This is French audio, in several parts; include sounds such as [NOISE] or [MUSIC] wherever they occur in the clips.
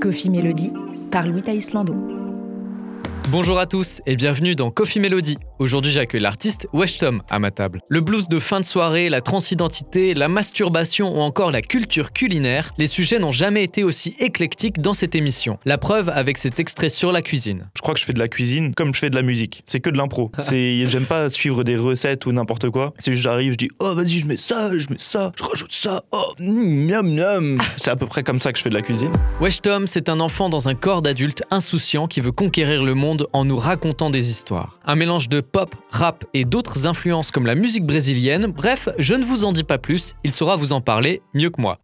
Coffee Melody par Louis Islando. Bonjour à tous et bienvenue dans Coffee Melody. Aujourd'hui, j'accueille l'artiste Wesh Tom à ma table. Le blues de fin de soirée, la transidentité, la masturbation ou encore la culture culinaire, les sujets n'ont jamais été aussi éclectiques dans cette émission. La preuve avec cet extrait sur la cuisine. Je crois que je fais de la cuisine comme je fais de la musique. C'est que de l'impro. [LAUGHS] C'est, j'aime pas suivre des recettes ou n'importe quoi. C'est juste j'arrive, je dis oh vas-y je mets ça, je mets ça, je rajoute ça. Oh miam miam. [LAUGHS] C'est à peu près comme ça que je fais de la cuisine. Wesh Tom, c'est un enfant dans un corps d'adulte insouciant qui veut conquérir le monde en nous racontant des histoires. Un mélange de pop, rap et d'autres influences comme la musique brésilienne, bref, je ne vous en dis pas plus, il saura vous en parler mieux que moi.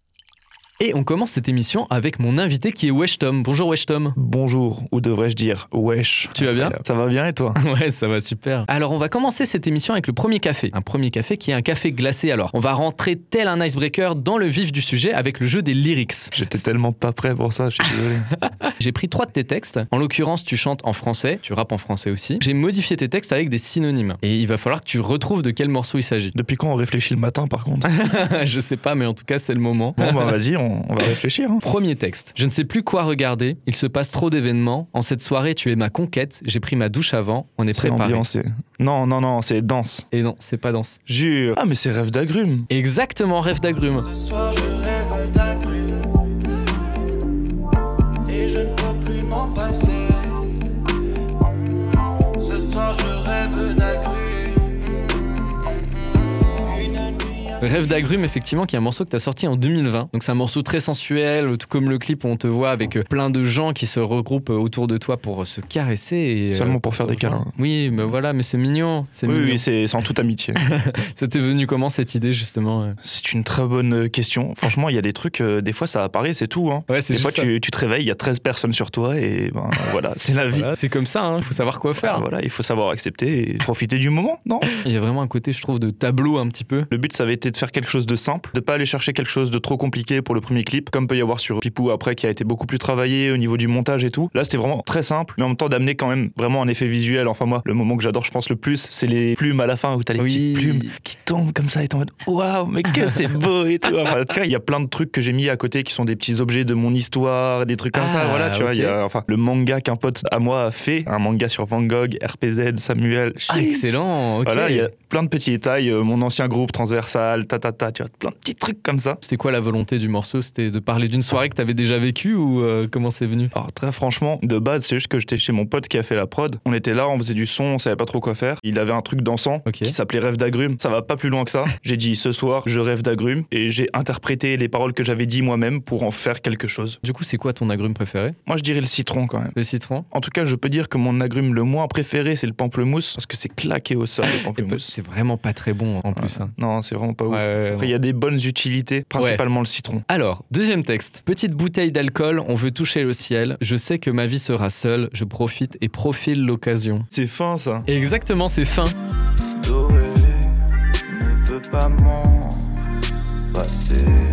Et on commence cette émission avec mon invité qui est Wesh Tom. Bonjour Wesh Tom. Bonjour, ou devrais-je dire wesh. Tu vas bien Ça va bien et toi [LAUGHS] Ouais, ça va super. Alors, on va commencer cette émission avec le premier café. Un premier café qui est un café glacé. Alors, on va rentrer tel un icebreaker dans le vif du sujet avec le jeu des lyrics. J'étais tellement pas prêt pour ça, je suis désolé. [LAUGHS] J'ai pris trois de tes textes. En l'occurrence, tu chantes en français, tu rappes en français aussi. J'ai modifié tes textes avec des synonymes. Et il va falloir que tu retrouves de quel morceau il s'agit. Depuis quand on réfléchit le matin par contre? [LAUGHS] Je sais pas, mais en tout cas, c'est le moment. Bon bah vas-y, on, on va réfléchir. hein. Premier texte. Je ne sais plus quoi regarder. Il se passe trop d'événements. En cette soirée, tu es ma conquête. J'ai pris ma douche avant. On est C'est préparé. ambiancé. Non, non, non, c'est danse. Et non, c'est pas danse. Jure. Ah mais c'est rêve d'agrumes. Exactement, rêve d'agrumes. Rêve d'agrumes, effectivement, qui est un morceau que tu as sorti en 2020. Donc c'est un morceau très sensuel, tout comme le clip où on te voit avec euh, plein de gens qui se regroupent euh, autour de toi pour euh, se caresser. Et, Seulement pour faire des câlins. Oui, mais voilà, mais c'est mignon. C'est Oui, mignon. oui, c'est en toute amitié. [LAUGHS] C'était venu comment cette idée, justement c'est une très bonne question. Franchement, il y a des trucs, euh, des fois ça apparaît, c'est tout. Hein. Ouais, Des fois, tu, tu te réveilles, il y a 13 personnes sur toi et ben, [LAUGHS] voilà, c'est la vie. Voilà, c'est comme ça, il faut savoir quoi faire. Ah, voilà, il faut savoir accepter et profiter du moment, non? Il y a vraiment un côté, je trouve, de tableau un petit peu. Le but, ça avait été de faire quelque chose de simple, de pas aller chercher quelque chose de trop compliqué pour le premier clip, comme peut y avoir sur Pipou après, qui a été beaucoup plus travaillé au niveau du montage et tout. Là, c'était vraiment très simple, mais en même temps d'amener quand même vraiment un effet visuel. Enfin, moi, le moment que j'adore, je pense, le plus, c'est les plumes à la fin où t'as les Oui. petites plumes qui tombent comme ça et t'es en mode waouh, mais que [LAUGHS] c'est beau et tout. Enfin, tu vois, il y a plein de trucs que j'ai mis à côté qui sont des petits objets de mon histoire, des trucs comme Ah, ça. Voilà, tu vois, il y a enfin, le manga qu'un pote à moi a fait, un manga sur Van Gogh, RPZ, Samuel. Ah, excellent. Voilà, il y a plein de petits détails. euh, mon ancien groupe transversal, ta, tu vois, plein de petits trucs comme ça. C'était quoi la volonté du morceau? C'était de parler d'une soirée que t'avais déjà vécue ou euh, comment c'est venu? Alors très franchement, de base, c'est juste que j'étais chez mon pote qui a fait la prod. On était là, on faisait du son, on savait pas trop quoi faire. Il avait un truc dansant Ok. qui s'appelait Rêve d'agrumes. Ça va pas plus loin que ça. [LAUGHS] J'ai dit ce soir, je rêve d'agrumes et j'ai interprété les paroles que j'avais dit moi-même pour en faire quelque chose. Du coup, c'est quoi ton agrume préféré? Moi, je dirais le citron quand même. Le citron? En tout cas, je peux dire que mon agrume le moins préféré, c'est le pamplemousse parce que c'est claqué au sol le [LAUGHS] pamplemousse. C'est vraiment pas très bon en plus. hein. Non, c'est vraiment pas ouf. Ouais, ouais, Après, il y a des bonnes utilités, principalement le citron. Alors, deuxième texte. Petite bouteille d'alcool, on veut toucher le ciel. Je sais que ma vie sera seule. Je profite et profile l'occasion. C'est fin ça. Exactement, c'est fin. Doré ne veut pas m'en passer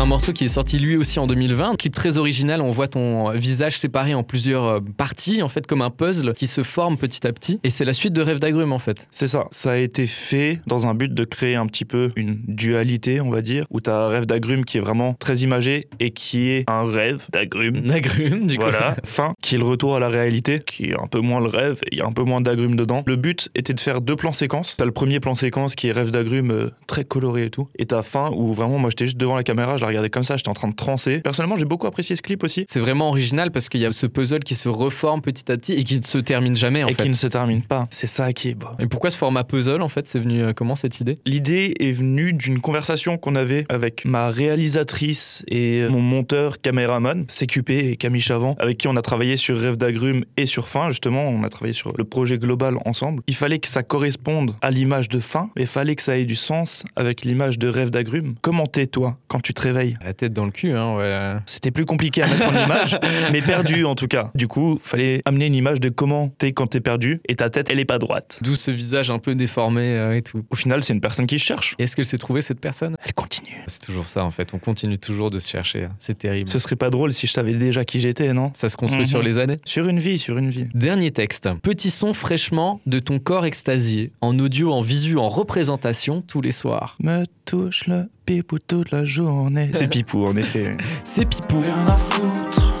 Un morceau qui est sorti lui aussi en 2020. Un clip très original. On voit ton visage séparé en plusieurs euh, parties, en fait, comme un puzzle qui se forme petit à petit. Et c'est la suite de Rêve d'agrumes, en fait. C'est ça. Ça a été fait dans un but de créer un petit peu une dualité, on va dire, où tu as un rêve d'agrumes qui est vraiment très imagé et qui est un rêve d'agrumes. D'agrumes, du coup. Voilà, [LAUGHS] fin, qui est le retour à la réalité, qui est un peu moins le rêve, et il y a un peu moins d'agrumes dedans. Le but était de faire deux plans séquences. T'as le premier plan séquence qui est rêve d'agrumes euh, très coloré et tout, et t'as fin où vraiment moi j'étais juste devant la caméra, je la regardais comme ça, j'étais en train de transer. Personnellement, j'ai beaucoup apprécié ce clip aussi. C'est vraiment original parce qu'il y a ce puzzle qui se reforme petit à petit et qui ne se termine jamais, en et fait. qui ne se termine pas. C'est ça qui est beau. Et pourquoi ce format puzzle, en fait C'est venu euh, comment cette idée? L'idée est venue d'une conversation qu'on avait avec ma réalisatrice et mon monteur caméraman, CQP et Camille Chavant, avec qui on a travaillé sur Rêve d'agrumes et sur Fin, justement, on a travaillé sur le projet global ensemble. Il fallait que ça corresponde à l'image de Fin, mais il fallait que ça ait du sens avec l'image de Rêve d'agrumes. Comment t'es, toi, quand tu te réveilles? Réveil. La tête dans le cul, hein, ouais. C'était plus compliqué à mettre en image, [LAUGHS] mais perdu en tout cas. Du coup, fallait amener une image de comment t'es quand t'es perdu et ta tête, elle est pas droite. D'où ce visage un peu déformé euh, et tout. Au final, c'est une personne qui se cherche. Est-ce qu'elle s'est trouvée cette personne? Elle continue. C'est toujours ça en fait, on continue toujours de se chercher. hein. C'est terrible. Ce serait pas drôle si je savais déjà qui j'étais, non? Ça se construit Mhm. sur les années. Sur une vie, sur une vie. Dernier texte. Petit son fraîchement de ton corps extasié, en audio, en visu, en représentation tous les soirs. Me touche le pipou toute la journée. [LAUGHS] C'est pipou, en effet. C'est Pipou. Rien à foutre,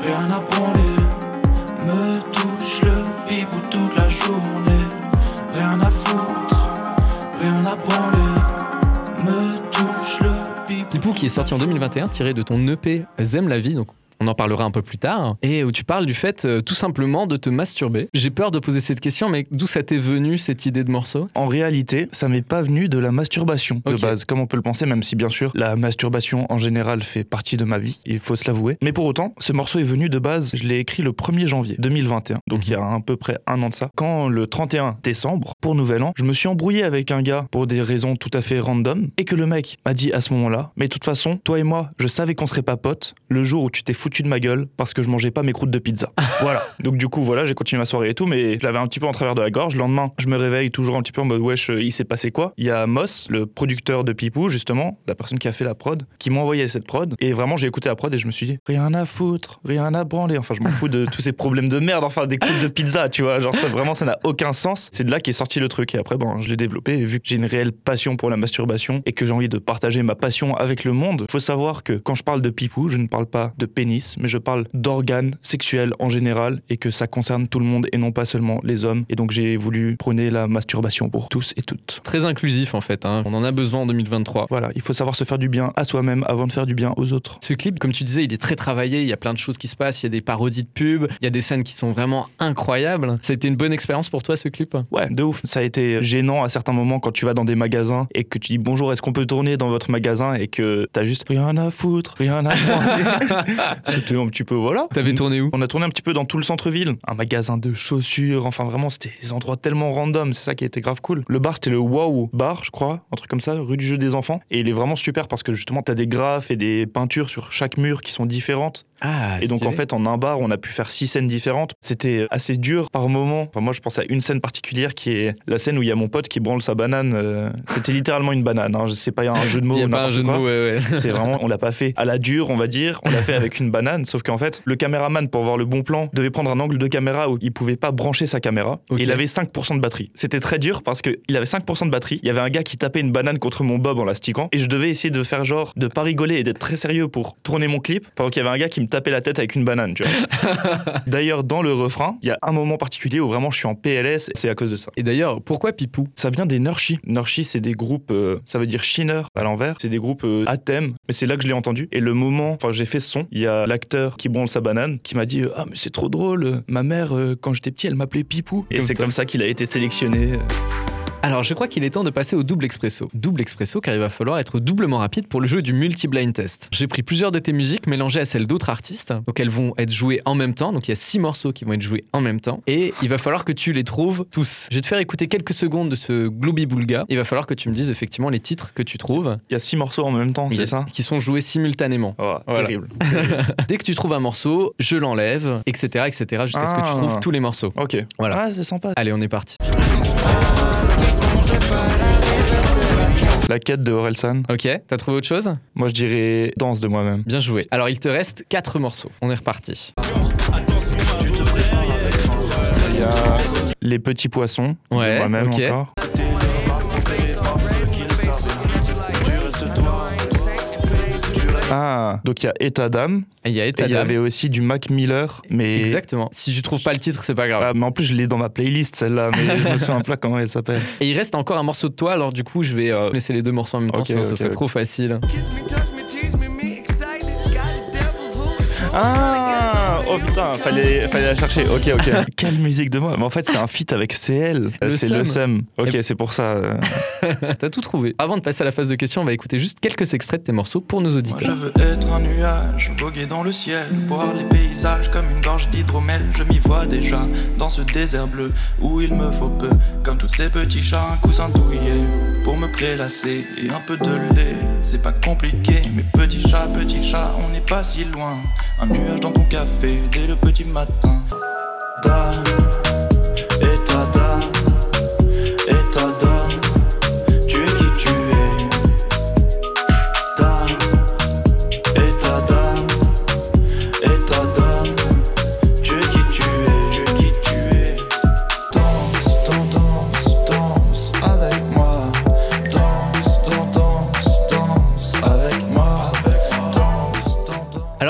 rien à branler. Me touche le pipou toute la journée. Rien à foutre, rien à branler. Me touche le pipou. Pipou qui est sorti en 2021, tiré de ton EP Z'aime la vie, donc on en parlera un peu plus tard, et où tu parles du fait euh, tout simplement de te masturber. J'ai peur de poser cette question, mais d'où ça t'est venu cette idée de morceau? En réalité, ça m'est pas venu de la masturbation de base, comme on peut le penser, même si bien sûr la masturbation en général fait partie de ma vie, il faut se l'avouer. Mais pour autant, ce morceau est venu de base, je l'ai écrit le 1er janvier 2021, donc il y a à peu près un an de ça. Quand le 31 décembre, pour Nouvel An, je me suis embrouillé avec un gars pour des raisons tout à fait random, et que le mec m'a dit à ce moment-là, mais de toute façon, toi et moi, je savais qu'on serait pas potes le jour où tu t'es foutu de ma gueule parce que je mangeais pas mes croûtes de pizza. [LAUGHS] voilà. Donc du coup, voilà, j'ai continué ma soirée et tout, mais je l'avais un petit peu en travers de la gorge. Le lendemain, je me réveille toujours un petit peu en mode wesh, euh, il s'est passé quoi? Il y a Moss, le producteur de Pipou, justement, la personne qui a fait la prod, qui m'a envoyé cette prod. Et vraiment, j'ai écouté la prod et je me suis dit, rien à foutre, rien à branler. Enfin, je m'en fous de tous ces problèmes de merde, enfin, des croûtes de pizza, tu vois. Genre, ça, vraiment, ça n'a aucun sens. C'est de là qu'est sorti le truc. Et après, bon, je l'ai développé. Et vu que j'ai une réelle passion pour la masturbation et que j'ai envie de partager ma passion avec le monde, faut savoir que quand je parle de Pipou, je ne parle pas de pénis, mais je parle d'organes sexuels en général et que ça concerne tout le monde et non pas seulement les hommes. Et donc, j'ai voulu prôner la masturbation pour tous et toutes. Très inclusif en fait, hein. on en a besoin en 2023. Voilà, il faut savoir se faire du bien à soi-même avant de faire du bien aux autres. Ce clip, comme tu disais, il est très travaillé, il y a plein de choses qui se passent, il y a des parodies de pubs, il y a des scènes qui sont vraiment incroyables. Ça a été une bonne expérience pour toi ce clip? Ouais, de ouf. Ça a été gênant à certains moments quand tu vas dans des magasins et que tu dis bonjour, est-ce qu'on peut tourner dans votre magasin et que t'as juste rien à foutre, rien à. [LAUGHS] [LAUGHS] C'était un petit peu voilà. T'avais tourné où On a tourné un petit peu dans tout le centre-ville, un magasin de chaussures, enfin vraiment c'était des endroits tellement random, c'est ça qui était grave cool. Le bar c'était le Wow Bar, je crois, un truc comme ça, rue du jeu des enfants, et il est vraiment super parce que justement t'as des graphes et des peintures sur chaque mur qui sont différentes. Ah, Et donc en fait, en un bar, on a pu faire six scènes différentes. C'était assez dur par moment. Enfin, moi, je pense à une scène particulière qui est la scène où il y a mon pote qui branle sa banane. euh, C'était littéralement une banane. Hein. C'est pas un jeu de mots. il n'y a pas un jeu de mots, ouais, ouais. C'est vraiment, on l'a pas fait à la dure, on va dire. On l'a fait avec une banane. Sauf qu'en fait, le caméraman, pour voir le bon plan, devait prendre un angle de caméra où il pouvait pas brancher sa caméra. Et il avait 5% de batterie. C'était très dur parce qu'il avait 5% de batterie. Il y avait un gars qui tapait une banane contre mon bob en l'astiquant. Et je devais essayer de faire genre, de pas rigoler et d'être très sérieux pour tourner mon clip. Pendant qu'il y avait un gars qui me tapait la tête avec une banane, tu vois. [LAUGHS] D'ailleurs, dans le refrain, il y a un moment particulier où vraiment je suis en PLS. C'est à cause de ça. Et d'ailleurs, pourquoi Pipou? Ça vient des Nurshi. Nurshi, c'est des groupes, euh, ça veut dire Shiner à l'envers. C'est des groupes euh, à thème, mais c'est là que je l'ai entendu. Et le moment, enfin, j'ai fait ce son, il y a l'acteur qui branle sa banane qui m'a dit euh, Ah, mais c'est trop drôle. Ma mère, euh, quand j'étais petit, elle m'appelait Pipou. Et Comme c'est ça. comme ça qu'il a été sélectionné. Alors, je crois qu'il est temps de passer au double expresso. Double expresso car il va falloir être doublement rapide pour le jeu du multi-blind test. J'ai pris plusieurs de tes musiques mélangées à celles d'autres artistes, donc elles vont être jouées en même temps, donc il y a six morceaux qui vont être joués en même temps, et il va falloir que tu les trouves tous. Je vais te faire écouter quelques secondes de ce Glooby Boulga, il va falloir que tu me dises effectivement les titres que tu trouves, Il y a six morceaux en même temps, c'est ça? qui sont joués simultanément. Oh, Voilà. Terrible. [LAUGHS] Dès que tu trouves un morceau, je l'enlève, etc., etc., jusqu'à ce que tu Ah. trouves tous les morceaux. Ok. Voilà. Ah, c'est sympa. Allez, on est parti. La quête de Orelsan. Ok, t'as trouvé autre chose? Moi, je dirais danse de moi-même. Bien joué. Alors, il te reste quatre morceaux. On est reparti. Il y a les petits poissons. de Ouais, Moi-même encore. Ah, donc il y a État d'âme. Et Il y a État il y d'âme. avait aussi du Mac Miller. Mais... Exactement. Si tu trouves pas le titre, c'est pas grave. Ah, mais en plus, je l'ai dans ma playlist, celle-là. Mais je me souviens [LAUGHS] pas comment elle s'appelle. Et il reste encore un morceau de toi, alors du coup, je vais euh, laisser les deux morceaux en même temps, Ok, sinon ce serait trop facile. Ah Oh putain, fallait, fallait la chercher. Ok, ok. [LAUGHS] Quelle musique de moi Mais en fait, c'est un feat avec CL. Le C'est le Seum. Seum. Ok, Et- c'est pour ça. [LAUGHS] T'as tout trouvé. Avant de passer à la phase de questions, on va écouter juste quelques extraits de tes morceaux pour nos Moi je auditeurs. veux être un nuage, voguer dans le ciel, voir les paysages comme une gorge d'hydromel. Je m'y vois déjà dans ce désert bleu où il me faut peu, comme tous ces petits chats, un coussin douillet pour me prélasser et un peu de lait. c'est pas compliqué. Mais petit chat, petit chat, on n'est pas si loin. Un nuage dans ton café dès le petit matin.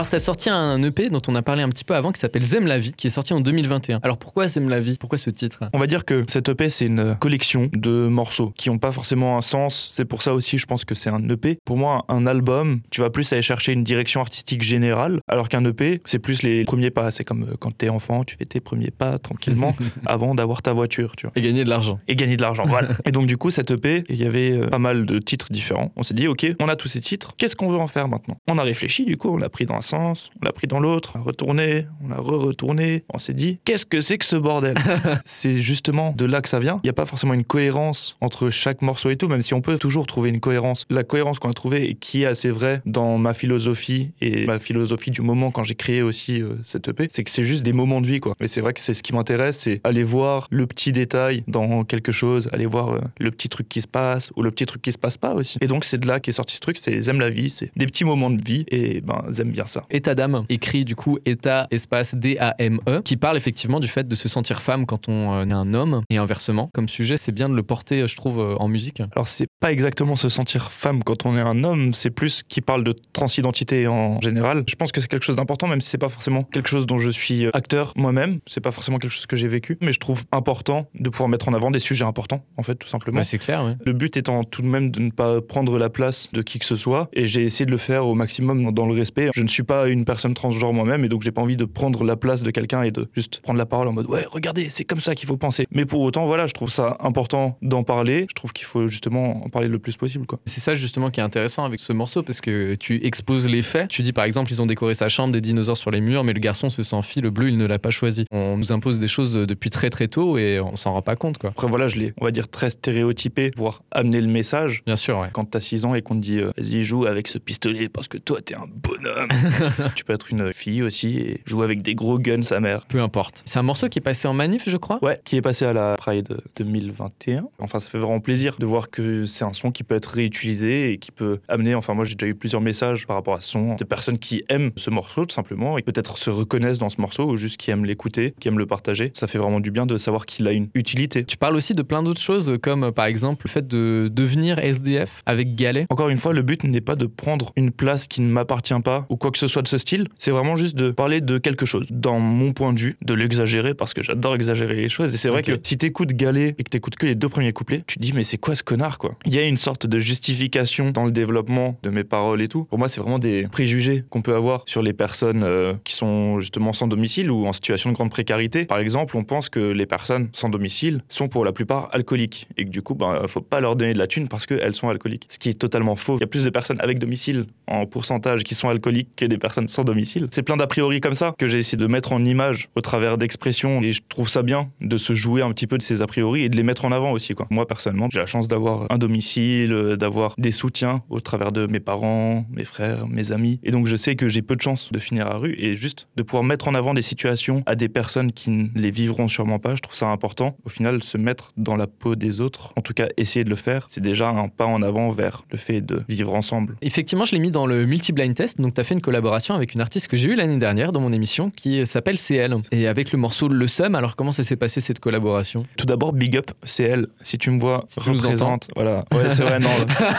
Alors, t'as sorti un EP dont on a parlé un petit peu avant qui s'appelle Zem la vie, qui est sorti en 2021. Alors, pourquoi Zem la vie? Pourquoi ce titre? On va dire que cette EP, c'est une collection de morceaux qui n'ont pas forcément un sens. C'est pour ça aussi, je pense que c'est un EP. Pour moi, un album, tu vas plus aller chercher une direction artistique générale, alors qu'un EP, c'est plus les premiers pas. C'est comme euh, quand t'es enfant, tu fais tes premiers pas tranquillement [LAUGHS] avant d'avoir ta voiture, tu vois. Et gagner de l'argent. Et gagner de l'argent, voilà. [LAUGHS] Et donc, du coup, cette EP, il y avait euh, pas mal de titres différents. On s'est dit, OK, on a tous ces titres, qu'est-ce qu'on veut en faire maintenant? On a réfléchi, du coup, on l'a pris dans un sens, on l'a pris dans l'autre, on a retourné, on a re-retourné. On s'est dit, qu'est-ce que c'est que ce bordel [LAUGHS] C'est justement de là que ça vient. Il n'y a pas forcément une cohérence entre chaque morceau et tout, même si on peut toujours trouver une cohérence. La cohérence qu'on a trouvée et qui est assez vraie dans ma philosophie et ma philosophie du moment quand j'ai créé aussi euh, cette EP, c'est que c'est juste des moments de vie, quoi. Mais c'est vrai que c'est ce qui m'intéresse, c'est aller voir le petit détail dans quelque chose, aller voir euh, le petit truc qui se passe ou le petit truc qui se passe pas aussi. Et donc c'est de là qu'est sorti ce truc, c'est J'aime la vie, c'est des petits moments de vie et ben j'aime bien ça. État d'âme, écrit du coup État espace D-A-M-E, qui parle effectivement du fait de se sentir femme quand on euh, est un homme et inversement. Comme sujet, c'est bien de le porter, je trouve, euh, en musique. Alors c'est pas exactement se sentir femme quand on est un homme, c'est plus qui parle de transidentité en général. Je pense que c'est quelque chose d'important, même si c'est pas forcément quelque chose dont je suis acteur moi-même. C'est pas forcément quelque chose que j'ai vécu, mais je trouve important de pouvoir mettre en avant des sujets importants, en fait, tout simplement. Ouais, c'est clair, ouais. Le but étant tout de même de ne pas prendre la place de qui que ce soit, et j'ai essayé de le faire au maximum dans le respect. Je ne suis pas une personne transgenre moi-même, et donc j'ai pas envie de prendre la place de quelqu'un et de juste prendre la parole en mode ouais, regardez, c'est comme ça qu'il faut penser. Mais pour autant, voilà, je trouve ça important d'en parler. Je trouve qu'il faut justement en parler le plus possible, quoi. C'est ça justement qui est intéressant avec ce morceau parce que tu exposes les faits. Tu dis par exemple ils ont décoré sa chambre des dinosaures sur les murs mais le garçon se sent le bleu il ne l'a pas choisi. On nous impose des choses depuis très très tôt et on s'en rend pas compte quoi. Après, voilà, je l'ai, on va dire, très stéréotypé pour amener le message. Bien sûr ouais. Quand t'as 6 ans et qu'on te dit euh, vas-y joue avec ce pistolet parce que toi t'es un bonhomme. [LAUGHS] [LAUGHS] tu peux être une fille aussi et jouer avec des gros guns sa mère. Peu importe. C'est un morceau qui est passé en manif je crois? Ouais, qui est passé à la Pride 2021. Enfin, ça fait vraiment plaisir de voir que c'est un son qui peut être réutilisé et qui peut amener. Enfin, moi, j'ai déjà eu plusieurs messages par rapport à ce son de personnes qui aiment ce morceau tout simplement et peut-être se reconnaissent dans ce morceau ou juste qui aiment l'écouter, qui aiment le partager. Ça fait vraiment du bien de savoir qu'il a une utilité. Tu parles aussi de plein d'autres choses comme euh, par exemple le fait de devenir SDF avec Galet. Encore une fois, le but n'est pas de prendre une place qui ne m'appartient pas ou quoi que ce soit de ce style. C'est vraiment juste de parler de quelque chose, dans mon point de vue, de l'exagérer parce que j'adore exagérer les choses. Et c'est vrai que si t'écoutes Galet et que t'écoutes que les deux premiers couplets, tu te dis mais c'est quoi ce connard quoi? Il y a une sorte de justification dans le développement de mes paroles et tout. Pour moi, c'est vraiment des préjugés qu'on peut avoir sur les personnes euh, qui sont justement sans domicile ou en situation de grande précarité. Par exemple, on pense que les personnes sans domicile sont pour la plupart alcooliques et que du coup, ben, faut pas leur donner de la thune parce qu'elles sont alcooliques. Ce qui est totalement faux. Il y a plus de personnes avec domicile en pourcentage qui sont alcooliques que des personnes sans domicile. C'est plein d'a priori comme ça que j'ai essayé de mettre en image au travers d'expressions et je trouve ça bien de se jouer un petit peu de ces a priori et de les mettre en avant aussi. Moi, personnellement, j'ai la chance d'avoir un domicile, euh, d'avoir des soutiens au travers de mes parents, mes frères, mes amis. Et donc, je sais que j'ai peu de chance de finir à rue et juste de pouvoir mettre en avant des situations à des personnes qui ne les vivront sûrement pas. Je trouve ça important. Au final, se mettre dans la peau des autres, en tout cas, essayer de le faire, c'est déjà un pas en avant vers le fait de vivre ensemble. Effectivement, je l'ai mis dans le multi-blind test. Donc, tu as fait une collaboration avec une artiste que j'ai eue l'année dernière dans mon émission qui s'appelle CL. Et avec le morceau Le Sum, alors comment ça s'est passé cette collaboration? Tout d'abord, big up, elle. Si tu me vois, Si tu nous représente. Voilà. Ouais, c'est vrai, non.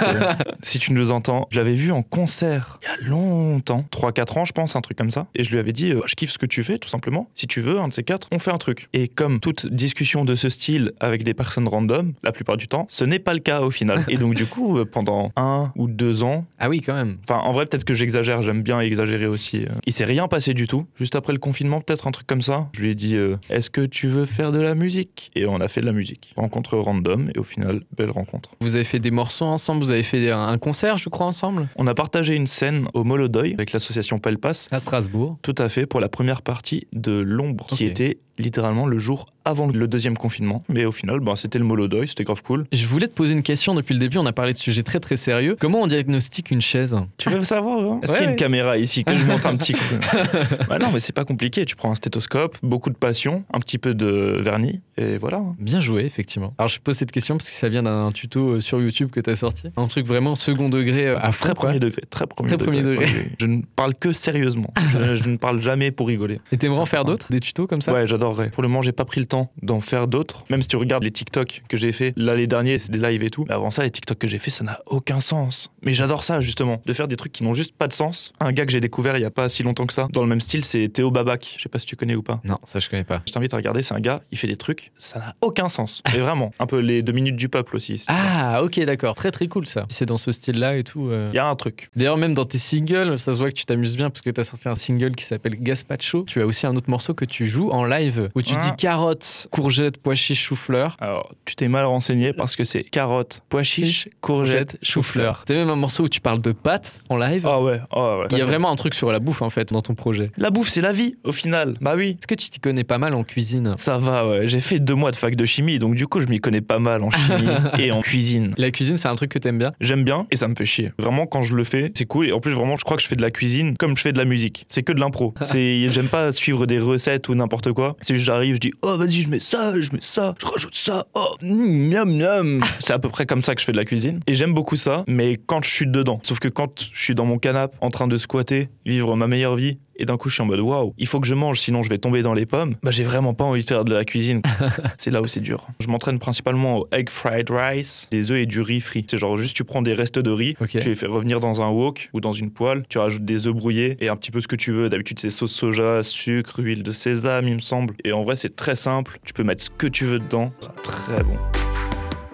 [LAUGHS] si tu nous entends, je l'avais vu en concert il y a longtemps, 3-4 ans, je pense, un truc comme ça. Et je lui avais dit, euh, je kiffe ce que tu fais, tout simplement. Si tu veux, un de ces quatre, on fait un truc. Et comme toute discussion de ce style avec des personnes random, la plupart du temps, ce n'est pas le cas au final. Et donc, du coup, euh, pendant un ou deux ans, Ah oui, quand même. Enfin, en vrai, peut-être que j'exagère, j'aime bien exagérer aussi. euh. Il s'est rien passé du tout. Juste après le confinement, peut-être un truc comme ça. Je lui ai dit euh, Est-ce que tu veux faire de la musique? Et on a fait de la musique. Rencontre random, et au final, belle rencontre. Vous avez fait des morceaux ensemble, vous avez fait un concert, je crois, ensemble? On a partagé une scène au Molodoy avec l'association Pelpas. à Strasbourg. Tout à fait, pour la première partie de L'ombre, qui était littéralement le jour avant le deuxième confinement. Mais au final, bah, c'était le Molodoy, c'était grave cool. Je voulais te poser une question depuis le début. On a parlé de sujets très très sérieux. Comment on diagnostique une chaise? Tu veux savoir hein? Est-ce Ouais, qu'il y a une caméra ici que je monte un petit coup? [LAUGHS] Bah non, mais c'est pas compliqué. Tu prends un stéthoscope, beaucoup de passion, un petit peu de vernis, et voilà. Bien joué, effectivement. Alors, je pose cette question parce que ça vient d'un tuto euh, sur YouTube que tu as sorti. Un truc vraiment second degré euh, à fond, Très quoi. premier degré, très premier Très degré. premier degré. Je ne parle que sérieusement. je, je ne parle jamais pour rigoler. Et t'aimerais en faire d'autres Des tutos comme ça? Ouais, j'adorerais. Pour le moment, j'ai pas pris le temps d'en faire d'autres. Même si tu regardes les TikTok que j'ai fait, là, les derniers, c'est des lives et tout. Mais avant ça, les TikTok que j'ai fait, ça n'a aucun sens. Mais j'adore ça, justement. De faire des trucs qui n'ont juste pas de sens. Un gars que j'ai découvert il y a pas si longtemps que ça, dans le même style, c'est Théo Babac. Je sais pas si tu connais ou pas. Non, ça je connais pas. Je t'invite à regarder, c'est un gars, il fait des trucs, ça n'a aucun sens. Et vraiment, un peu les deux minutes du peuple aussi. Ah, ok, d'accord. Très très cool ça. C'est dans ce style-là et tout. euh. Il y a un truc. D'ailleurs, même dans tes singles, ça se voit que tu t'amuses bien parce que tu as sorti un single qui s'appelle Gaspacho. Tu as aussi un autre morceau que tu joues en live où tu Ah. dis carottes, courgettes, pois chiches, chou-fleur. Alors, tu t'es mal renseigné parce que c'est carottes, pois chiches, courgettes, chou-fleur. T'as même un morceau où tu parles de pâtes en live. Ah ouais, ah ouais. Il y a vraiment un truc sur la bouffe en fait dans ton projet. La bouffe, c'est la vie, au final. Bah oui. Est-ce que tu t'y connais pas mal en cuisine? Ça va, ouais. J'ai fait deux mois de fac de chimie, donc du coup, je m'y connais pas mal en chimie [LAUGHS] et en cuisine. La cuisine, c'est un truc que t'aimes bien? J'aime bien et ça me fait chier. Vraiment, quand je le fais, c'est cool. Et en plus, vraiment, je crois que je fais de la cuisine comme je fais de la musique. C'est que de l'impro. [LAUGHS] J'aime pas suivre des recettes ou n'importe quoi. C'est j'arrive, je dis, oh vas-y, je mets ça, je mets ça, je rajoute ça. Oh, mm, miam miam. [LAUGHS] C'est à peu près comme ça que je fais de la cuisine. Et j'aime beaucoup ça, mais quand je suis dedans. Sauf que quand je suis dans mon canapé, en train de squatter, vivre ma meilleure vie. Et d'un coup, je suis en mode waouh, il faut que je mange, sinon je vais tomber dans les pommes. Bah, j'ai vraiment pas envie de faire de la cuisine. [LAUGHS] c'est là où c'est dur. Je m'entraîne principalement au egg fried rice, des œufs et du riz frit. C'est genre juste tu prends des restes de riz, tu les fais revenir dans un wok ou dans une poêle, tu rajoutes des œufs brouillés et un petit peu ce que tu veux. D'habitude, c'est sauce soja, sucre, huile de sésame, il me semble. Et en vrai, c'est très simple. Tu peux mettre ce que tu veux dedans. C'est très bon.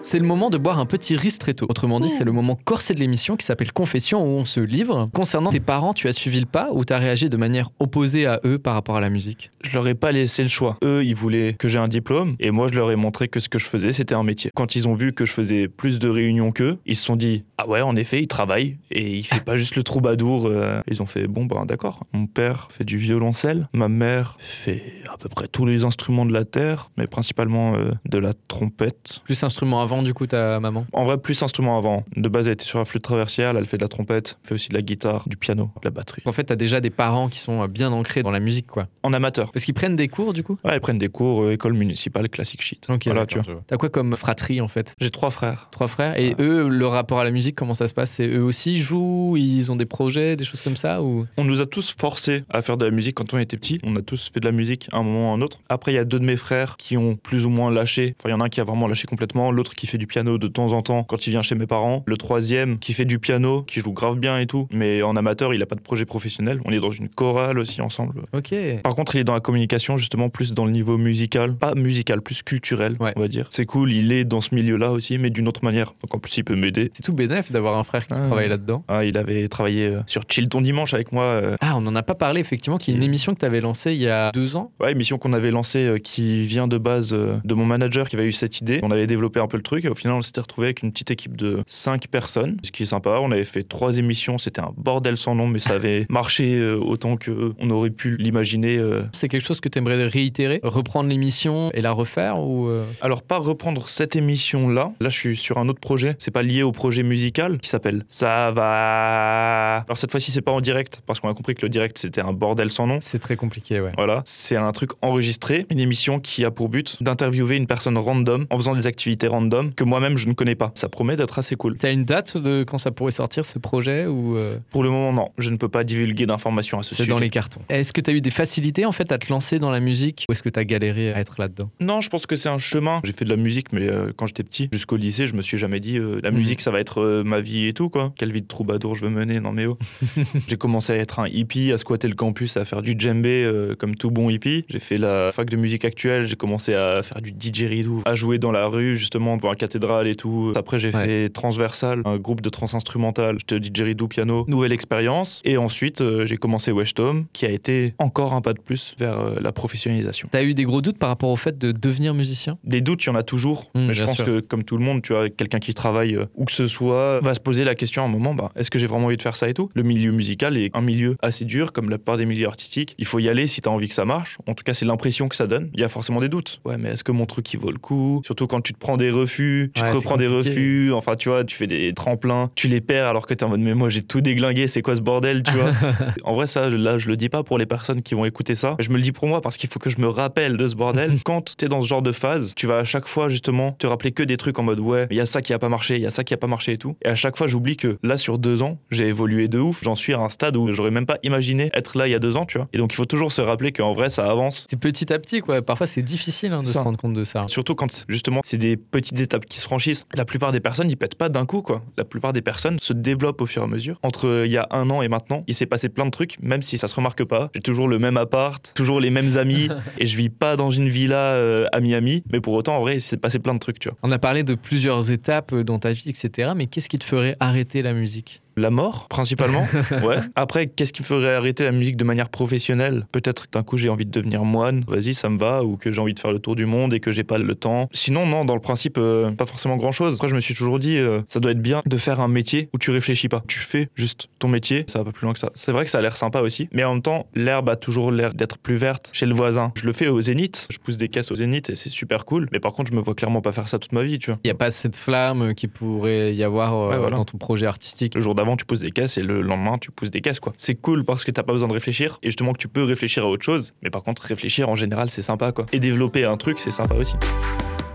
C'est le moment de boire un petit ristretto. Autrement dit, c'est le moment corsé de l'émission qui s'appelle Confession où on se livre. Concernant tes parents, tu as suivi le pas ou t'as réagi de manière opposée à eux par rapport à la musique? Je leur ai pas laissé le choix. Eux, ils voulaient que j'ai un diplôme et moi, je leur ai montré que ce que je faisais, c'était un métier. Quand ils ont vu que je faisais plus de réunions qu'eux, ils se sont dit Ah ouais, en effet, il travaille et il fait pas juste le troubadour. euh. Ils ont fait Bon, ben d'accord. Mon père fait du violoncelle, ma mère fait à peu près tous les instruments de la terre, mais principalement euh, de la trompette. Plus instrument avant, du coup, ta maman? En vrai, plus instruments avant. De base, elle était sur la flûte traversière, là, elle fait de la trompette, fait aussi de la guitare, du piano, de la batterie. En fait, t'as déjà des parents qui sont euh, bien ancrés dans la musique, quoi. En amateur. Parce qu'ils prennent des cours, du coup? Ouais, ils prennent des cours, euh, école municipale, classique shit. Ok, voilà, tu vois. T'as quoi comme fratrie, en fait? J'ai trois frères. Trois frères. Et eux, le rapport à la musique, comment ça se passe? C'est eux aussi jouent Ils ont des projets, des choses comme ça ou... On nous a tous forcés à faire de la musique quand on était petits. On a tous fait de la musique à un moment ou à un autre. Après, il y a deux de mes frères qui ont plus ou moins lâché. Enfin, il y en a un qui a vraiment lâché complètement. L'autre qui fait du piano de temps en temps quand il vient chez mes parents. Le troisième qui fait du piano, qui joue grave bien et tout. Mais en amateur, il a pas de projet professionnel. On est dans une chorale aussi ensemble. Ok. Par contre, il est dans la communication, justement, plus dans le niveau musical. Pas musical, plus culturel, Ouais. on va dire. C'est cool, il est dans ce milieu-là aussi, mais d'une autre manière. Donc en plus, il peut m'aider. C'est tout bénef d'avoir un frère qui Ah. travaille là-dedans. Ah, il avait travaillé euh, sur Chill ton dimanche avec moi. euh, Ah, on n'en a pas parlé, effectivement, qui est une Et- émission que tu avais lancée il y a deux ans. Ouais, émission qu'on avait lancée euh, qui vient de base de mon manager qui avait eu cette idée. On avait développé un peu le truc et au final on s'était retrouvé avec une petite équipe de 5 personnes, ce qui est sympa. On avait fait trois émissions, c'était un bordel sans nom, mais ça avait [LAUGHS] marché euh, autant que on aurait pu l'imaginer. euh. C'est quelque chose que tu aimerais réitérer Reprendre l'émission et la refaire ou euh, Alors pas reprendre cette émission là. Là je suis sur un autre projet. C'est pas lié au projet musical qui s'appelle Ça va. Alors cette fois-ci c'est pas en direct parce qu'on a compris que le direct c'était un bordel sans nom. C'est très compliqué, ouais. Voilà, c'est un truc enregistré, une émission qui a pour but d'interviewer une personne random en faisant des activités random que moi-même je ne connais pas. Ça promet d'être assez cool. T'as une date de quand ça pourrait sortir ce projet ou euh, Pour le moment, non, je ne peux pas divulguer d'informations à ce c'est sujet. dans les cartons Est-ce que t'as eu des facilités en fait à te lancer dans la musique ou est-ce que t'as galéré à être là-dedans? Non, je pense que c'est un chemin. J'ai fait de la musique, mais euh, quand j'étais petit, jusqu'au lycée, je me suis jamais dit euh, la Mhm. musique ça va être ma vie et tout quoi. Quelle vie de troubadour je veux mener Non mais oh. [LAUGHS] j'ai commencé à être un hippie, à squatter le campus, à faire du djembé comme tout bon hippie. J'ai fait la fac de musique actuelle, j'ai commencé à faire du didgeridoo, à jouer dans la rue justement pour un cathédrale et tout. Après, j'ai Ouais. fait transversal, un groupe de trans instrumental. J'étais didgeridoo piano, nouvelle expérience. Et ensuite, euh, j'ai commencé Westom, qui a été encore un pas de plus vers euh, la professionnalisation. T'as eu des gros doutes par rapport au fait de devenir musicien? Des doutes, il y en a toujours. Mm, mais je pense sûr. que, comme tout le monde, tu vois, quelqu'un qui travaille euh, où que ce soit va se poser la question à un moment bah, est-ce que j'ai vraiment envie de faire ça et tout? Le milieu musical est un milieu assez dur, comme la plupart des milieux artistiques. Il faut y aller si tu as envie que ça marche. En tout cas, c'est l'impression que ça donne. Il y a forcément des doutes. Ouais, mais est-ce que mon truc il vaut le coup? Surtout quand tu te prends des refus, tu Ouais, te reprends des refus. Enfin, tu vois, tu fais des tremplins, tu les perds alors que tu es en mode mais moi j'ai tout déglingué, c'est quoi ce bordel, tu vois? [LAUGHS] En vrai, ça, là, je le dis pas pour les personnes qui vont écouter ça. Je me le dis pour moi parce qu'il faut que je me rappelle de ce bordel. [LAUGHS] Quand tu es dans ce genre de phase, tu vas à chaque fois justement te rappeler que des trucs en mode ouais, il y a ça qui a pas marché, il y a ça qui a pas marché et tout. Et à chaque fois, j'oublie que là, sur deux ans, j'ai évolué de ouf. J'en suis à un stade où j'aurais même pas imaginé être là il y a deux ans, tu vois. Et donc, il faut toujours se rappeler qu'en vrai, ça avance. C'est petit à petit, quoi. Parfois, c'est difficile hein, de se rendre compte de ça. Surtout quand justement c'est des petites étapes qui se franchissent. La plupart des personnes ils pètent pas d'un coup quoi. La plupart des personnes se développent au fur et à mesure. Entre euh, il y a un an et maintenant, il s'est passé plein de trucs, même si ça se remarque pas. J'ai toujours le même appart, toujours les mêmes amis, [LAUGHS] et je vis pas dans une villa euh, à Miami. Mais pour autant en vrai il s'est passé plein de trucs tu vois. On a parlé de plusieurs étapes euh, dans ta vie, etc. Mais qu'est-ce qui te ferait arrêter la musique? La mort, principalement. [LAUGHS] ouais. Après, qu'est-ce qui ferait arrêter la musique de manière professionnelle? Peut-être d'un coup j'ai envie de devenir moine, vas-y, ça me va, ou que j'ai envie de faire le tour du monde et que j'ai pas le temps. Sinon, non, dans le principe, euh, pas forcément grand-chose. Après, je me suis toujours dit, euh, ça doit être bien de faire un métier où tu réfléchis pas. Tu fais juste ton métier, ça va pas plus loin que ça. C'est vrai que ça a l'air sympa aussi, mais en même temps, l'herbe a toujours l'air d'être plus verte chez le voisin. Je le fais au Zénith, je pousse des caisses au Zénith et c'est super cool, mais par contre, je me vois clairement pas faire ça toute ma vie, tu vois. Il n'y a pas cette flamme qui pourrait y avoir euh, Ouais, voilà. dans ton projet artistique. Le jour d'avant, tu pousses des caisses et le lendemain, tu pousses des caisses, quoi. C'est cool parce que t'as pas besoin de réfléchir et justement que tu peux réfléchir à autre chose. Mais par contre, réfléchir en général, c'est sympa, quoi. Et développer un truc, c'est sympa aussi.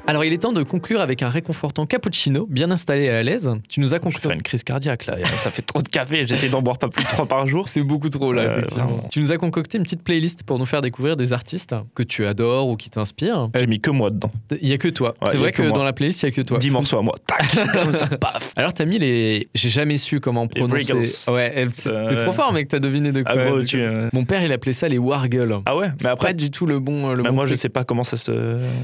Alors, il est temps de conclure avec un réconfortant cappuccino, bien installé et à l'aise. Tu nous as Je conclu. fais une crise cardiaque, là. Ça fait trop de café. J'essaie d'en boire pas plus de trois par jour. C'est beaucoup trop là, Euh, effectivement. Tu nous as concocté une petite playlist pour nous faire découvrir des artistes que tu adores ou qui t'inspirent. J'ai mis que moi dedans. Il y a que toi. Ouais, c'est vrai que dans la playlist, il y a que toi. 10 morceaux à moi. Tac [LAUGHS] Comme ça, paf Alors t'as mis les. J'ai jamais su comment Les prononcer. Briggles. Ouais, elle- t'es Euh, trop fort, mec. T'as deviné de quoi. Ah, tu. quoi. euh, Mon père, il appelait ça les wargles. Ah ouais Mais après, pas du tout le bon. Le même bon moi, je sais pas comment ça se.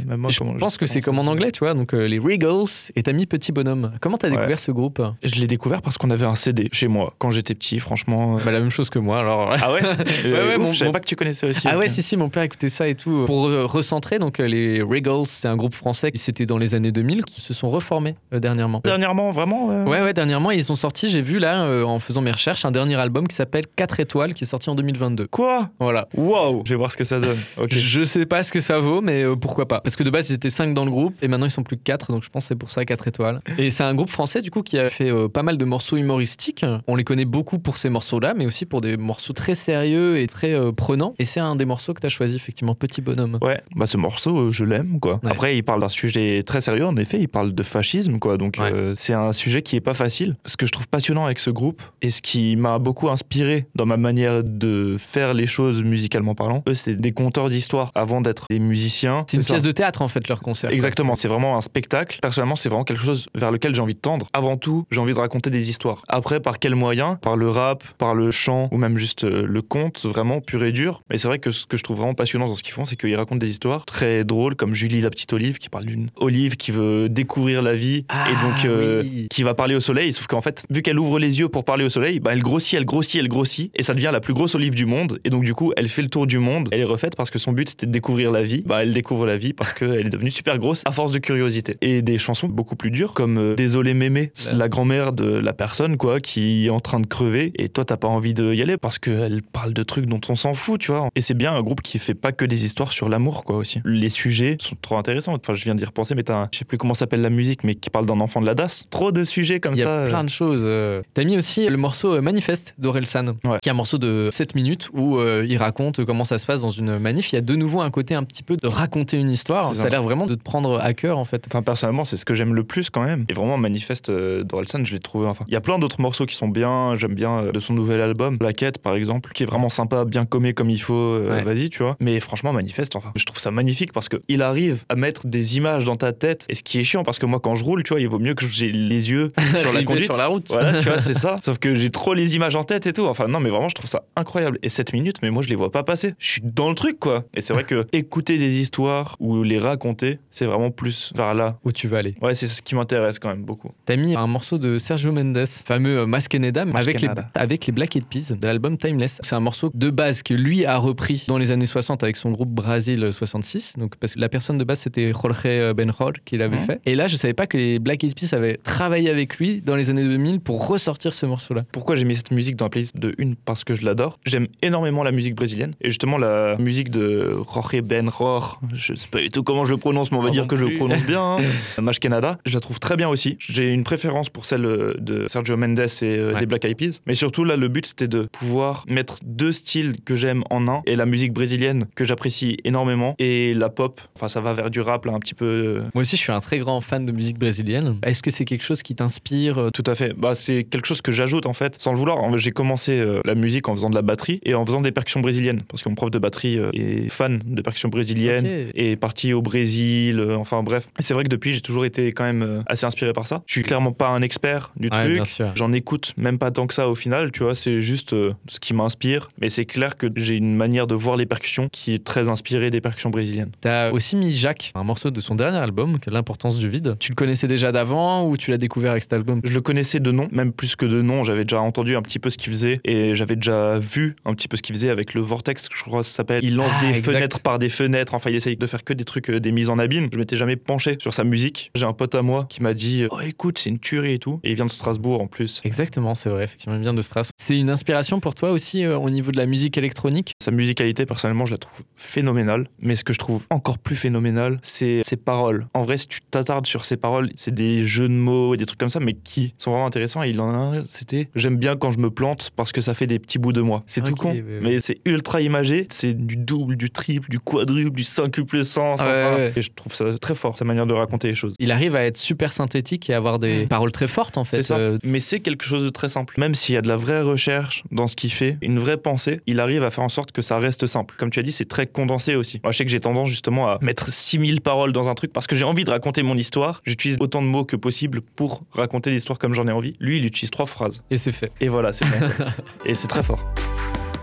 Moi, je comment- pense que c'est pas comme en anglais, tu vois. Donc euh, les Regals et t'as mis petit bonhomme. Comment t'as Ouais. découvert ce groupe? Je l'ai découvert parce qu'on avait un CD chez moi quand j'étais petit, franchement. euh. Bah la même chose que moi. Alors. Ah ouais [LAUGHS] ouais, Ouf, mon- Je savais mon- pas que tu connaissais aussi. Ah ouais, si, si, mon père écoutait ça et tout. Pour euh, recentrer, donc euh, les Regals, c'est un groupe français qui c'était dans les années 2000 qui se sont reformés euh, dernièrement. Dernièrement, vraiment euh, Ouais, ouais, dernièrement, ils ont sorti, j'ai vu là, euh, en faisant mes recherches, un dernier album qui s'appelle 4 étoiles qui est sorti en 2022. Quoi? Voilà. Wow Je vais voir ce que ça donne. Ok. Je sais pas ce que ça vaut, mais euh, pourquoi pas. Parce que de base, ils étaient 5 dans le groupe et maintenant ils sont plus que 4, donc je pense c'est pour ça 4 étoiles. Et c'est un groupe français du coup qui a fait euh, pas mal de morceaux humoristiques. On les connaît beaucoup pour ces morceaux-là, mais aussi pour des morceaux très sérieux et très euh, prenants. Et c'est un des morceaux que tu as choisi, effectivement, Petit Bonhomme. Ouais, bah ce morceau, euh, je l'aime, quoi. Ouais. Après, il parle d'un sujet très sérieux, en effet, il parle de fascisme, quoi. Donc, Ouais. c'est un sujet qui est pas facile. Ce que je trouve passionnant avec ce groupe, et ce qui m'a beaucoup inspiré dans ma manière de faire les choses musicalement parlant, eux, c'est des conteurs d'histoires avant d'être des musiciens. C'est une ça. pièce de théâtre en fait, leur concert. Exactement, c'est vraiment un spectacle. Personnellement, c'est vraiment quelque chose vers lequel j'ai envie de tendre. Avant tout, j'ai envie de raconter des histoires. Après, par quel moyen Par le rap, par le chant, ou même juste euh, le conte, vraiment pur et dur. Mais c'est vrai que ce que je trouve vraiment passionnant dans ce qu'ils font, c'est qu'ils racontent des histoires très drôles, comme Julie la petite olive, qui parle d'une olive qui veut découvrir la vie, Ah, et donc euh, oui. qui va parler au soleil. Sauf qu'en fait, vu qu'elle ouvre les yeux pour parler au soleil, bah, elle grossit, elle grossit, elle grossit, et ça devient la plus grosse olive du monde. Et donc, du coup, elle fait le tour du monde. Elle est refaite parce que son but, c'était de découvrir la vie. Bah, elle découvre la vie parce qu'elle est devenue super grosse à force de curiosité. Et des chansons beaucoup plus dures, comme euh, Désolé mémé, la grand-mère de la personne, quoi, qui est en train de crever. Et toi, t'as pas envie d'y aller parce qu'elle parle de trucs dont on s'en fout, tu vois. Et c'est bien un groupe qui fait pas que des histoires sur l'amour, quoi, aussi. Les sujets sont trop intéressants. Enfin, je viens d'y repenser, mais t'as un- je sais plus comment s'appelle la musique, mais qui parle d'un enfant de la DAS. Trop de sujets comme Il y ça. a euh. plein de choses. euh. T'as mis aussi le morceau Manifeste d'Orelsan, Ouais. qui est un morceau de 7 minutes où euh, il raconte comment ça se passe dans une manif. Il y a de nouveau un côté un petit peu de raconter une histoire. Ça ça. a l'air vraiment de te prendre à cœur en fait. Enfin, personnellement, c'est ce que j'aime le plus quand même. Et vraiment, Manifeste euh, d'Orelsan, je l'ai trouvé. Enfin, il y a plein d'autres morceaux qui sont bien. J'aime bien euh, de son nouvel album, La Quête, par exemple, qui est vraiment sympa, bien commé comme il faut. euh, Ouais. Vas-y, tu vois. Mais franchement, Manifeste, enfin, je trouve ça magnifique parce que il arrive à mettre des images dans ta tête. Et ce qui est chiant, parce que moi, quand je roule, tu vois, il vaut mieux que j'ai les yeux [LAUGHS] sur la conduite. sur la route. Voilà, tu vois, c'est ça. [LAUGHS] Sauf que j'ai trop les images en tête et tout. Enfin, non, mais vraiment, je trouve ça incroyable. Et 7 minutes, mais moi, je les vois pas passer. Je suis dans le truc, quoi. Et c'est vrai que écouter des histoires ou les raconter, c'est vraiment vraiment plus vers là. Où tu vas aller Ouais, c'est ce qui m'intéresse quand même beaucoup. T'as mis un morceau de Sergio Mendes, fameux euh, Masqueneda, mais avec les, avec les Black Eyed Peas de l'album Timeless. C'est un morceau de base que lui a repris dans les années 60 avec son groupe Brasil 66. Donc, parce que la personne de base, c'était Jorge Benjor qui l'avait Mhm. fait. Et là, je savais pas que les Black Eyed Peas avaient travaillé avec lui dans les années 2000 pour ressortir ce morceau-là. Pourquoi j'ai mis cette musique dans la playlist de une? Parce que je l'adore. J'aime énormément la musique brésilienne. Et justement, la musique de Jorge Benjor, je sais pas du tout comment je le prononce, mais on va Moi dire que je le plus. prononce bien. Hein. [LAUGHS] Mash Canada, je la trouve très bien aussi. J'ai une préférence pour celle de Sergio Mendes et euh, Ouais. des Black Eyed Peas. Mais surtout, là, le but, c'était de pouvoir mettre deux styles que j'aime en un. Et la musique brésilienne, que j'apprécie énormément. Et la pop, enfin, ça va vers du rap, là, un petit peu. euh, Moi aussi, je suis un très grand fan de musique brésilienne. Est-ce que c'est quelque chose qui t'inspire euh, Tout à fait. Bah, c'est quelque chose que j'ajoute en fait, sans le vouloir. J'ai commencé euh, la musique en faisant de la batterie et en faisant des percussions brésiliennes. Parce que mon prof de batterie euh, est fan de percussions brésiliennes. Et est parti au Brésil, euh, enfin bref. C'est vrai que depuis, j'ai toujours été quand même euh, assez inspiré par ça. Je suis clairement pas un expert du Ouais, truc. J'en écoute même pas tant que ça au final, tu vois, c'est juste euh, ce qui m'inspire. Mais c'est clair que j'ai une manière de voir les percussions qui est très inspirée des percussions brésiliennes. T'as aussi mis Jacques, un morceau de son dernier album, L'importance du vide. Tu le connaissais déjà d'avant ou tu l'as découvert avec cet album? Je le connaissais de nom, même plus que de nom. J'avais déjà entendu un petit peu ce qu'il faisait et j'avais déjà vu un petit peu ce qu'il faisait avec le Vortex, je crois que ça s'appelle. Il lance Ah, des exact. fenêtres par des fenêtres. Enfin, il essaye de faire que des trucs, euh, des mises en abîme. Je m'étais jamais penché sur sa musique. J'ai un pote à moi qui m'a dit Oh, écoute, c'est une tuerie et tout. Et il vient de Strasbourg en plus. Exactement, c'est vrai, effectivement, il vient de Stras. C'est une inspiration pour toi aussi euh, au niveau de la musique électronique? Sa musicalité, personnellement, je la trouve phénoménale. Mais ce que je trouve encore plus phénoménal, c'est ses paroles. En vrai, si tu t'attardes sur ses paroles, c'est des jeux de mots et des trucs comme ça, mais qui sont vraiment intéressants. Et il en a un, c'était J'aime bien quand je me plante parce que ça fait des petits bouts de moi. C'est tout con, ouais, ouais. mais c'est ultra imagé. C'est du double, du triple, du quadruple, du cinquuple sens. Ouais, enfin. ouais. Et je trouve ça très fort, sa manière de raconter les choses. Il arrive à être super synthétique et avoir des Mm. paroles très fortes en fait. C'est ça. Euh, Mais c'est quelque chose de très simple. Même s'il y a de la vraie recherche dans ce qu'il fait, une vraie pensée, il arrive à faire en sorte que ça reste simple. Comme tu as dit, c'est très condensé aussi. Moi, je sais que j'ai tendance justement à mettre 6000 paroles dans un truc parce que j'ai envie de raconter mon histoire. J'utilise autant de mots que possible pour raconter l'histoire comme j'en ai envie. Lui, il utilise trois phrases. et c'est fait. Et voilà, c'est bon. [LAUGHS] Et c'est très fort.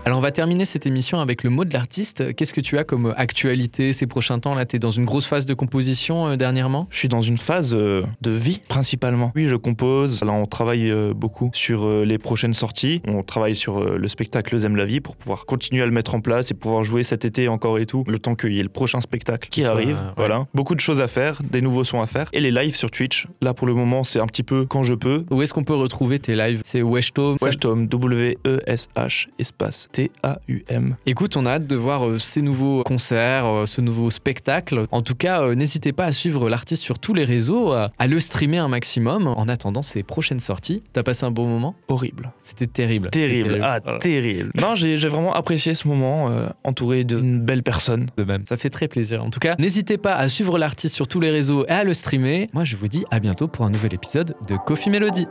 Alors on va terminer cette émission avec le mot de l'artiste. Qu'est-ce que tu as comme actualité ces prochains temps? Là, tu es dans une grosse phase de composition euh, dernièrement? Je suis dans une phase euh, de vie principalement. Oui, je compose. Là, on travaille euh, beaucoup sur euh, les prochaines sorties. On travaille sur euh, le spectacle Zem la vie pour pouvoir continuer à le mettre en place et pouvoir jouer cet été encore et tout. Le temps qu'il y ait le prochain spectacle qui arrive. ouais. Voilà. Beaucoup de choses à faire, des nouveaux sons à faire. Et les lives sur Twitch. Là, pour le moment, c'est un petit peu quand je peux. Où est-ce qu'on peut retrouver tes lives? C'est Weshto Wesh Tom, W-E-S-H, espace T-A-U-M. Écoute, on a hâte de voir euh, ces nouveaux concerts, euh, ce nouveau spectacle. En tout cas, euh, n'hésitez pas à suivre l'artiste sur tous les réseaux, à le streamer un maximum en attendant ses prochaines sorties. T'as passé un bon moment? Horrible. C'était terrible. Terrible. Ah, Voilà. terrible. [LAUGHS] Non, j'ai j'ai vraiment apprécié ce moment euh, entouré d'une belle personne. de même. Ça fait très plaisir. En tout cas, n'hésitez pas à suivre l'artiste sur tous les réseaux et à le streamer. Moi, je vous dis à bientôt pour un nouvel épisode de Coffee Melody.